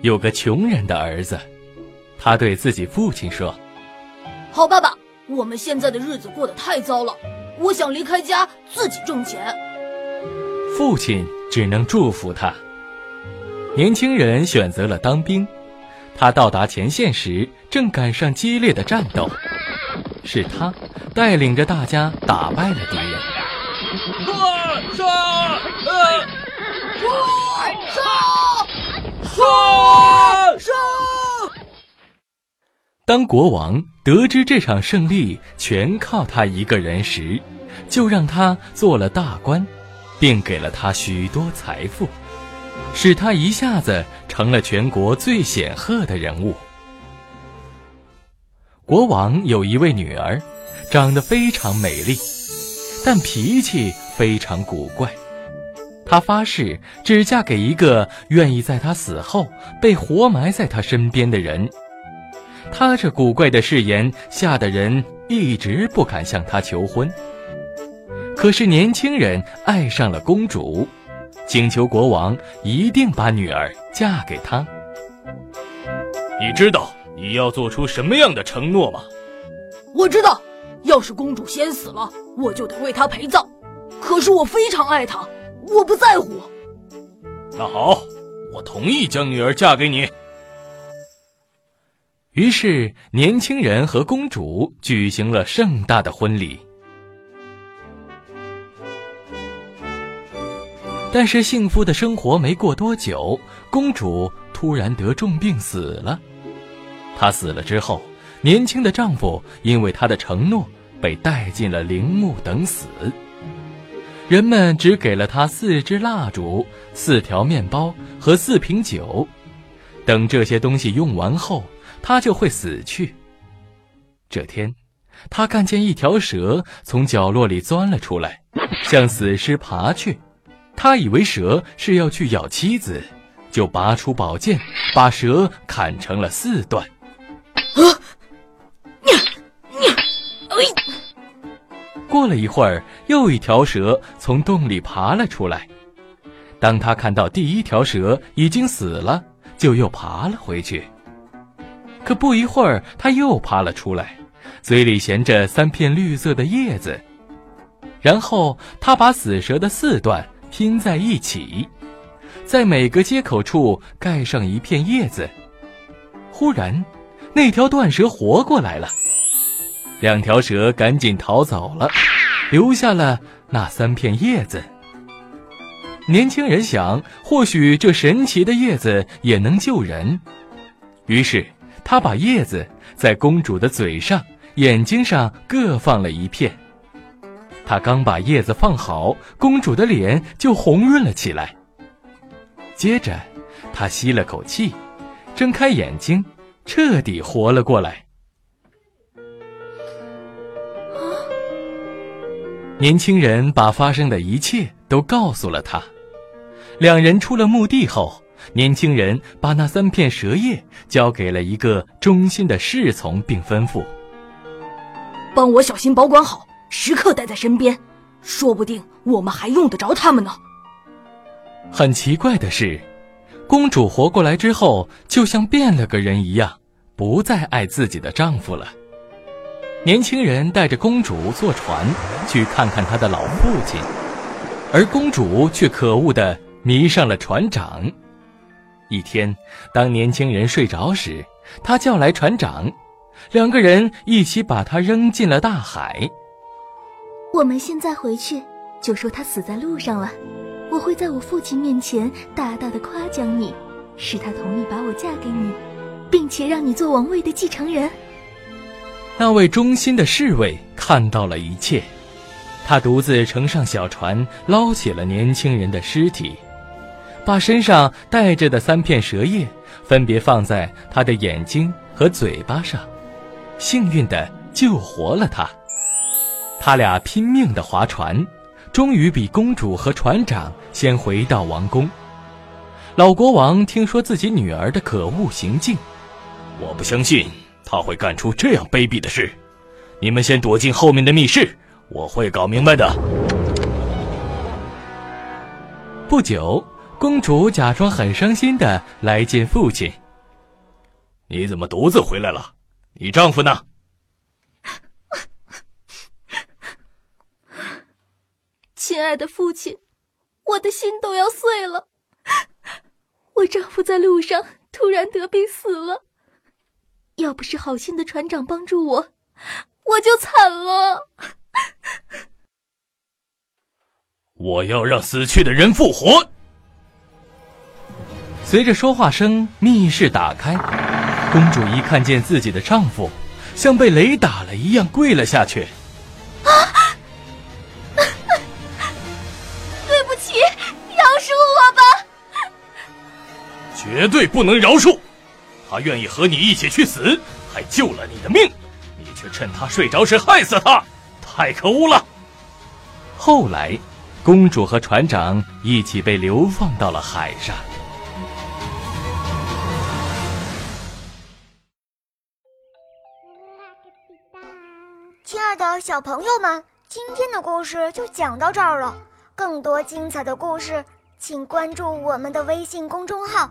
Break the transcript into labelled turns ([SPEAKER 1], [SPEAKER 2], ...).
[SPEAKER 1] 有个穷人的儿子，他对自己父亲说：“
[SPEAKER 2] 好爸爸，我们现在的日子过得太糟了，我想离开家自己挣钱。”
[SPEAKER 1] 父亲只能祝福他。年轻人选择了当兵，他到达前线时正赶上激烈的战斗，是他带领着大家打败了敌人。
[SPEAKER 3] 杀！杀！呃！
[SPEAKER 2] 杀！
[SPEAKER 3] 杀！杀！
[SPEAKER 1] 当国王得知这场胜利全靠他一个人时，就让他做了大官，并给了他许多财富，使他一下子成了全国最显赫的人物。国王有一位女儿，长得非常美丽，但脾气非常古怪。她发誓只嫁给一个愿意在她死后被活埋在她身边的人。她这古怪的誓言吓得人一直不敢向她求婚。可是年轻人爱上了公主，请求国王一定把女儿嫁给他。
[SPEAKER 3] 你知道你要做出什么样的承诺吗？
[SPEAKER 2] 我知道，要是公主先死了，我就得为她陪葬。可是我非常爱她。我不在乎。
[SPEAKER 3] 那好，我同意将女儿嫁给你。
[SPEAKER 1] 于是，年轻人和公主举行了盛大的婚礼。但是，幸福的生活没过多久，公主突然得重病死了。她死了之后，年轻的丈夫因为她的承诺被带进了陵墓等死。人们只给了他四支蜡烛、四条面包和四瓶酒，等这些东西用完后，他就会死去。这天，他看见一条蛇从角落里钻了出来，向死尸爬去。他以为蛇是要去咬妻子，就拔出宝剑，把蛇砍成了四段。啊！过了一会儿，又一条蛇从洞里爬了出来。当他看到第一条蛇已经死了，就又爬了回去。可不一会儿，他又爬了出来，嘴里衔着三片绿色的叶子。然后他把死蛇的四段拼在一起，在每个接口处盖上一片叶子。忽然，那条断蛇活过来了。两条蛇赶紧逃走了，留下了那三片叶子。年轻人想，或许这神奇的叶子也能救人，于是他把叶子在公主的嘴上、眼睛上各放了一片。他刚把叶子放好，公主的脸就红润了起来。接着，他吸了口气，睁开眼睛，彻底活了过来。年轻人把发生的一切都告诉了他。两人出了墓地后，年轻人把那三片蛇叶交给了一个忠心的侍从，并吩咐：“
[SPEAKER 2] 帮我小心保管好，时刻带在身边，说不定我们还用得着他们呢。”
[SPEAKER 1] 很奇怪的是，公主活过来之后，就像变了个人一样，不再爱自己的丈夫了。年轻人带着公主坐船去看看他的老父亲，而公主却可恶的迷上了船长。一天，当年轻人睡着时，他叫来船长，两个人一起把他扔进了大海。
[SPEAKER 4] 我们现在回去就说他死在路上了，我会在我父亲面前大大的夸奖你，使他同意把我嫁给你，并且让你做王位的继承人。
[SPEAKER 1] 那位忠心的侍卫看到了一切，他独自乘上小船，捞起了年轻人的尸体。把身上带着的三片蛇叶分别放在他的眼睛和嘴巴上，幸运的救活了他。他俩拼命的划船，终于比公主和船长先回到王宫。老国王听说自己女儿的可恶行径，
[SPEAKER 3] 我不相信他会干出这样卑鄙的事。你们先躲进后面的密室，我会搞明白的。
[SPEAKER 1] 不久，公主假装很伤心的来见父亲。
[SPEAKER 3] 你怎么独自回来了？你丈夫呢？
[SPEAKER 4] 亲爱的父亲，我的心都要碎了。我丈夫在路上突然得病死了，要不是好心的船长帮助我，我就惨了。
[SPEAKER 3] 我要让死去的人复活。
[SPEAKER 1] 随着说话声，密室打开，公主一看见自己的丈夫，像被雷打了一样跪了下去。啊！
[SPEAKER 3] 对不起，饶恕我吧绝对不能饶恕！他愿意和你一起去死，还救了你的命，你却趁他睡着时害死他，太可恶了！
[SPEAKER 1] 后来，公主和船长一起被流放到了海上。
[SPEAKER 5] 亲爱的小朋友们，今天的故事就讲到这儿了。更多精彩的故事，请关注我们的微信公众号。